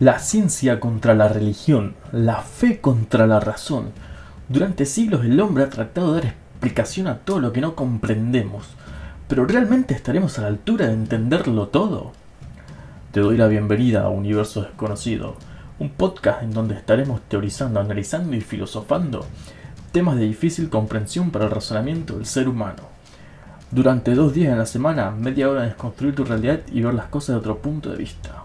La ciencia contra la religión, la fe contra la razón. Durante siglos el hombre ha tratado de dar explicación a todo lo que no comprendemos. Pero ¿realmente estaremos a la altura de entenderlo todo? Te doy la bienvenida a Universo Desconocido, un podcast en donde estaremos teorizando, analizando y filosofando temas de difícil comprensión para el razonamiento del ser humano. Durante dos días en la semana, media hora en desconstruir tu realidad y ver las cosas de otro punto de vista.